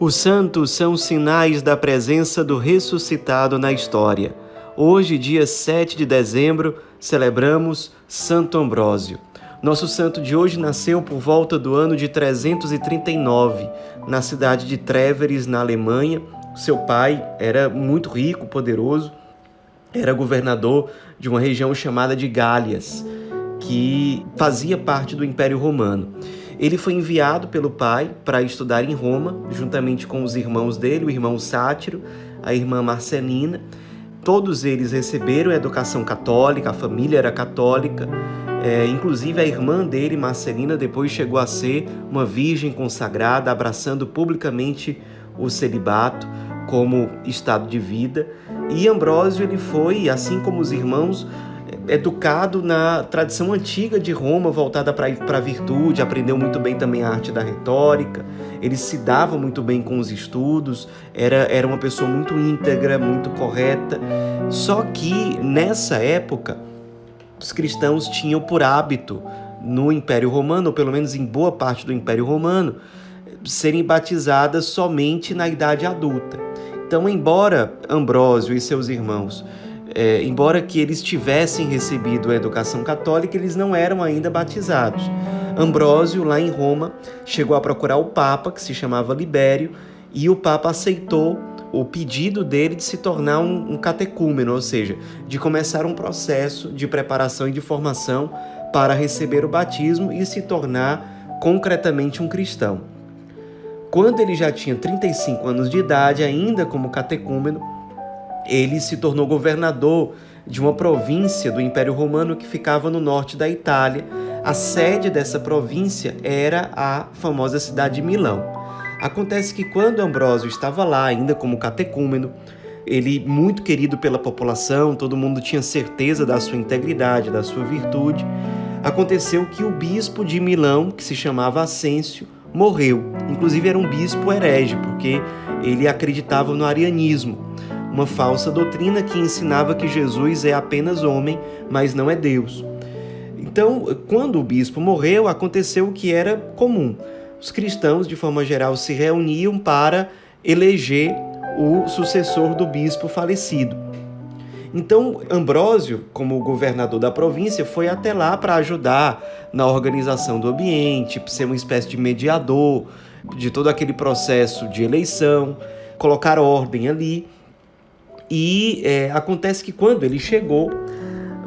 Os santos são sinais da presença do ressuscitado na história. Hoje, dia 7 de dezembro, celebramos Santo Ambrósio. Nosso santo de hoje nasceu por volta do ano de 339, na cidade de Treveris, na Alemanha. Seu pai era muito rico, poderoso, era governador de uma região chamada de Gálias, que fazia parte do Império Romano. Ele foi enviado pelo pai para estudar em Roma, juntamente com os irmãos dele, o irmão Sátiro, a irmã Marcelina. Todos eles receberam educação católica, a família era católica. É, inclusive a irmã dele, Marcelina, depois chegou a ser uma virgem consagrada, abraçando publicamente o celibato como estado de vida. E Ambrósio ele foi, assim como os irmãos, educado na tradição antiga de Roma, voltada para a virtude, aprendeu muito bem também a arte da retórica, ele se dava muito bem com os estudos, era, era uma pessoa muito íntegra, muito correta. Só que nessa época, os cristãos tinham por hábito, no Império Romano, ou pelo menos em boa parte do Império Romano, serem batizadas somente na idade adulta. Então, embora Ambrósio e seus irmãos é, embora que eles tivessem recebido a educação católica, eles não eram ainda batizados. Ambrósio, lá em Roma, chegou a procurar o Papa, que se chamava Libério, e o Papa aceitou o pedido dele de se tornar um, um catecúmeno, ou seja, de começar um processo de preparação e de formação para receber o batismo e se tornar concretamente um cristão. Quando ele já tinha 35 anos de idade, ainda como catecúmeno, ele se tornou governador de uma província do Império Romano que ficava no norte da Itália. A sede dessa província era a famosa cidade de Milão. Acontece que quando Ambrósio estava lá, ainda como catecúmeno, ele muito querido pela população, todo mundo tinha certeza da sua integridade, da sua virtude. Aconteceu que o bispo de Milão, que se chamava Ascêncio, morreu. Inclusive era um bispo herege, porque ele acreditava no arianismo uma falsa doutrina que ensinava que Jesus é apenas homem, mas não é Deus. Então, quando o bispo morreu, aconteceu o que era comum. Os cristãos, de forma geral, se reuniam para eleger o sucessor do bispo falecido. Então, Ambrósio, como governador da província, foi até lá para ajudar na organização do ambiente, ser uma espécie de mediador de todo aquele processo de eleição, colocar ordem ali. E é, acontece que quando ele chegou,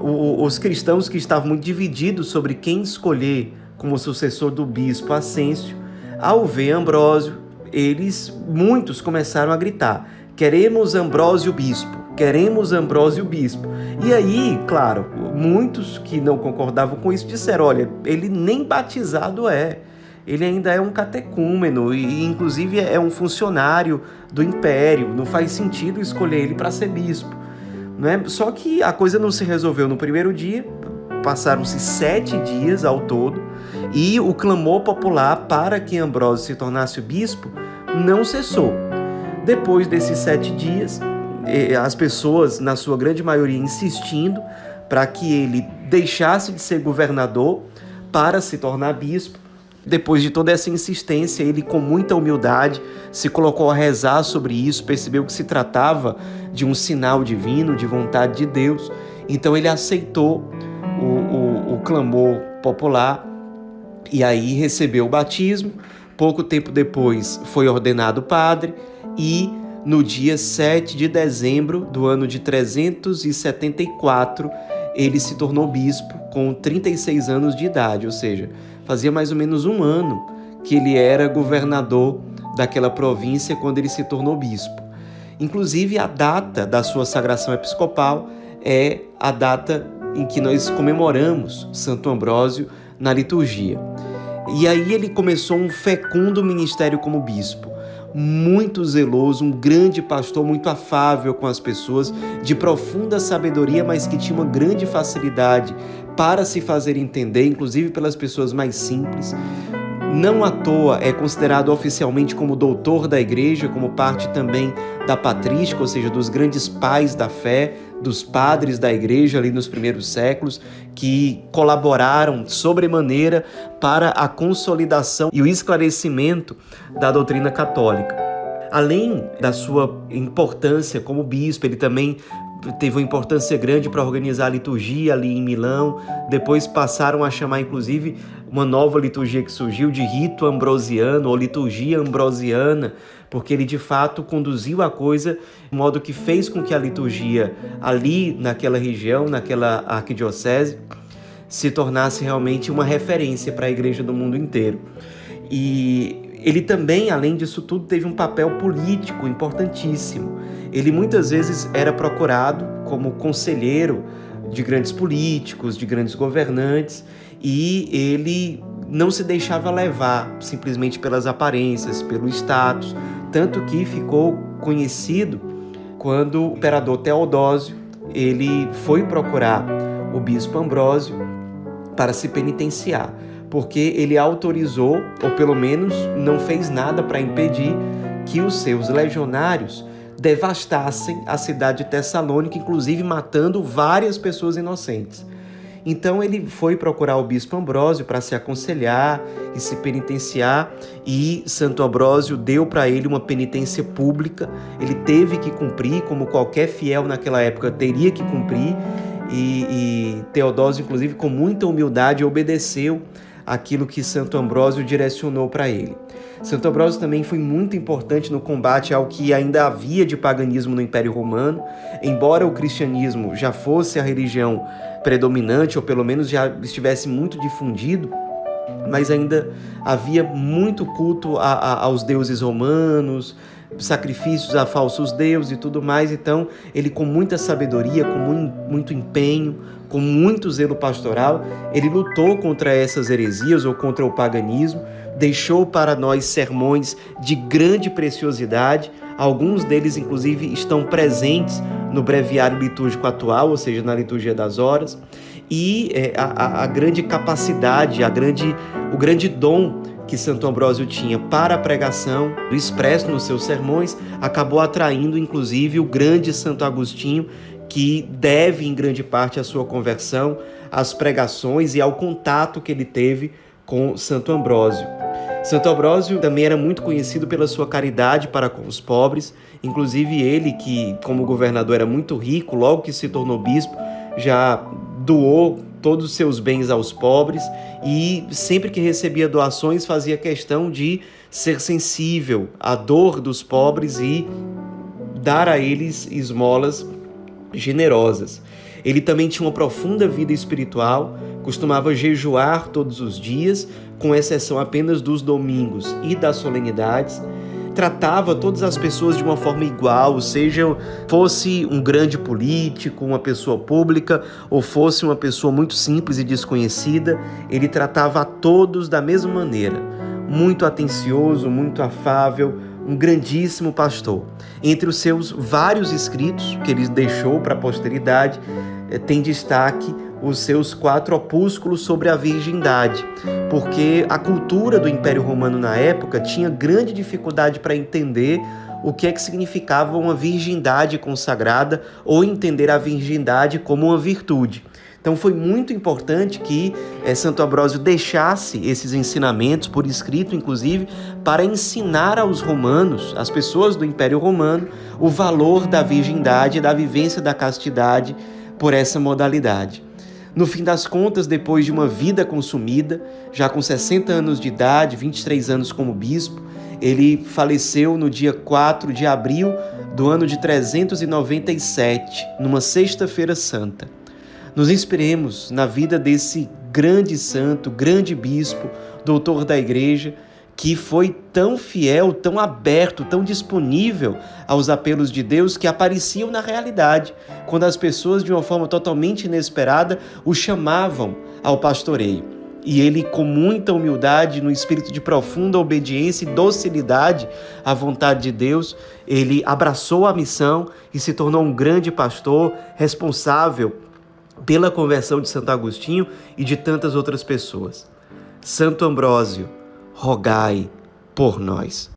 o, os cristãos que estavam muito divididos sobre quem escolher como sucessor do bispo Ascêncio, ao ver Ambrósio, eles, muitos começaram a gritar: queremos Ambrósio bispo, queremos Ambrósio bispo. E aí, claro, muitos que não concordavam com isso disseram: olha, ele nem batizado é ele ainda é um catecúmeno e, inclusive, é um funcionário do império. Não faz sentido escolher ele para ser bispo. Né? Só que a coisa não se resolveu no primeiro dia, passaram-se sete dias ao todo e o clamor popular para que Ambrósio se tornasse bispo não cessou. Depois desses sete dias, as pessoas, na sua grande maioria, insistindo para que ele deixasse de ser governador para se tornar bispo, depois de toda essa insistência, ele, com muita humildade, se colocou a rezar sobre isso, percebeu que se tratava de um sinal divino, de vontade de Deus. Então, ele aceitou o, o, o clamor popular e aí recebeu o batismo. Pouco tempo depois, foi ordenado padre e no dia 7 de dezembro do ano de 374, ele se tornou bispo com 36 anos de idade, ou seja, fazia mais ou menos um ano que ele era governador daquela província quando ele se tornou bispo. Inclusive, a data da sua sagração episcopal é a data em que nós comemoramos Santo Ambrósio na liturgia. E aí ele começou um fecundo ministério como bispo muito zeloso, um grande pastor, muito afável com as pessoas, de profunda sabedoria, mas que tinha uma grande facilidade para se fazer entender, inclusive pelas pessoas mais simples. Não à toa é considerado oficialmente como doutor da igreja, como parte também da patrística, ou seja, dos grandes pais da fé, dos padres da igreja ali nos primeiros séculos, que colaboraram sobremaneira para a consolidação e o esclarecimento da doutrina católica. Além da sua importância como bispo, ele também teve uma importância grande para organizar a liturgia ali em Milão. Depois passaram a chamar, inclusive, uma nova liturgia que surgiu de rito ambrosiano ou liturgia ambrosiana, porque ele de fato conduziu a coisa de modo que fez com que a liturgia ali naquela região, naquela arquidiocese, se tornasse realmente uma referência para a igreja do mundo inteiro. E ele também, além disso tudo, teve um papel político importantíssimo. Ele muitas vezes era procurado como conselheiro de grandes políticos, de grandes governantes, e ele não se deixava levar simplesmente pelas aparências, pelo status, tanto que ficou conhecido quando o imperador Teodósio ele foi procurar o bispo Ambrósio para se penitenciar porque ele autorizou, ou pelo menos não fez nada para impedir, que os seus legionários devastassem a cidade de Tessalônica, inclusive matando várias pessoas inocentes. Então ele foi procurar o bispo Ambrósio para se aconselhar e se penitenciar, e Santo Ambrósio deu para ele uma penitência pública. Ele teve que cumprir, como qualquer fiel naquela época teria que cumprir, e, e Teodósio, inclusive, com muita humildade, obedeceu aquilo que Santo Ambrósio direcionou para ele. Santo Ambrósio também foi muito importante no combate ao que ainda havia de paganismo no Império Romano, embora o cristianismo já fosse a religião predominante, ou pelo menos já estivesse muito difundido, mas ainda havia muito culto a, a, aos deuses romanos, sacrifícios a falsos deuses e tudo mais. Então, ele, com muita sabedoria, com muito empenho, com muito zelo pastoral, ele lutou contra essas heresias ou contra o paganismo, deixou para nós sermões de grande preciosidade. Alguns deles, inclusive, estão presentes no breviário litúrgico atual, ou seja, na liturgia das horas, e é, a, a grande capacidade, a grande, o grande dom que Santo Ambrósio tinha para a pregação, expresso nos seus sermões, acabou atraindo inclusive o grande Santo Agostinho, que deve em grande parte a sua conversão às pregações e ao contato que ele teve com Santo Ambrósio. Santo Ambrósio também era muito conhecido pela sua caridade para com os pobres, inclusive ele que, como governador, era muito rico, logo que se tornou bispo, já doou todos os seus bens aos pobres e sempre que recebia doações fazia questão de ser sensível à dor dos pobres e dar a eles esmolas generosas. Ele também tinha uma profunda vida espiritual, costumava jejuar todos os dias, com exceção apenas dos domingos e das solenidades tratava todas as pessoas de uma forma igual, seja fosse um grande político, uma pessoa pública ou fosse uma pessoa muito simples e desconhecida, ele tratava a todos da mesma maneira. Muito atencioso, muito afável, um grandíssimo pastor. Entre os seus vários escritos que ele deixou para a posteridade, eh, tem destaque os seus quatro opúsculos sobre a virgindade, porque a cultura do Império Romano na época tinha grande dificuldade para entender o que é que significava uma virgindade consagrada ou entender a virgindade como uma virtude. Então foi muito importante que é, Santo Ambrósio deixasse esses ensinamentos por escrito, inclusive, para ensinar aos romanos, às pessoas do Império Romano, o valor da virgindade, da vivência da castidade por essa modalidade. No fim das contas, depois de uma vida consumida, já com 60 anos de idade, 23 anos como bispo, ele faleceu no dia 4 de abril do ano de 397, numa sexta-feira santa. Nos inspiremos na vida desse grande santo, grande bispo, doutor da igreja, que foi tão fiel, tão aberto, tão disponível aos apelos de Deus que apareciam na realidade, quando as pessoas, de uma forma totalmente inesperada, o chamavam ao pastoreio. E ele, com muita humildade, no espírito de profunda obediência e docilidade à vontade de Deus, ele abraçou a missão e se tornou um grande pastor responsável pela conversão de Santo Agostinho e de tantas outras pessoas. Santo Ambrósio, rogai por nós.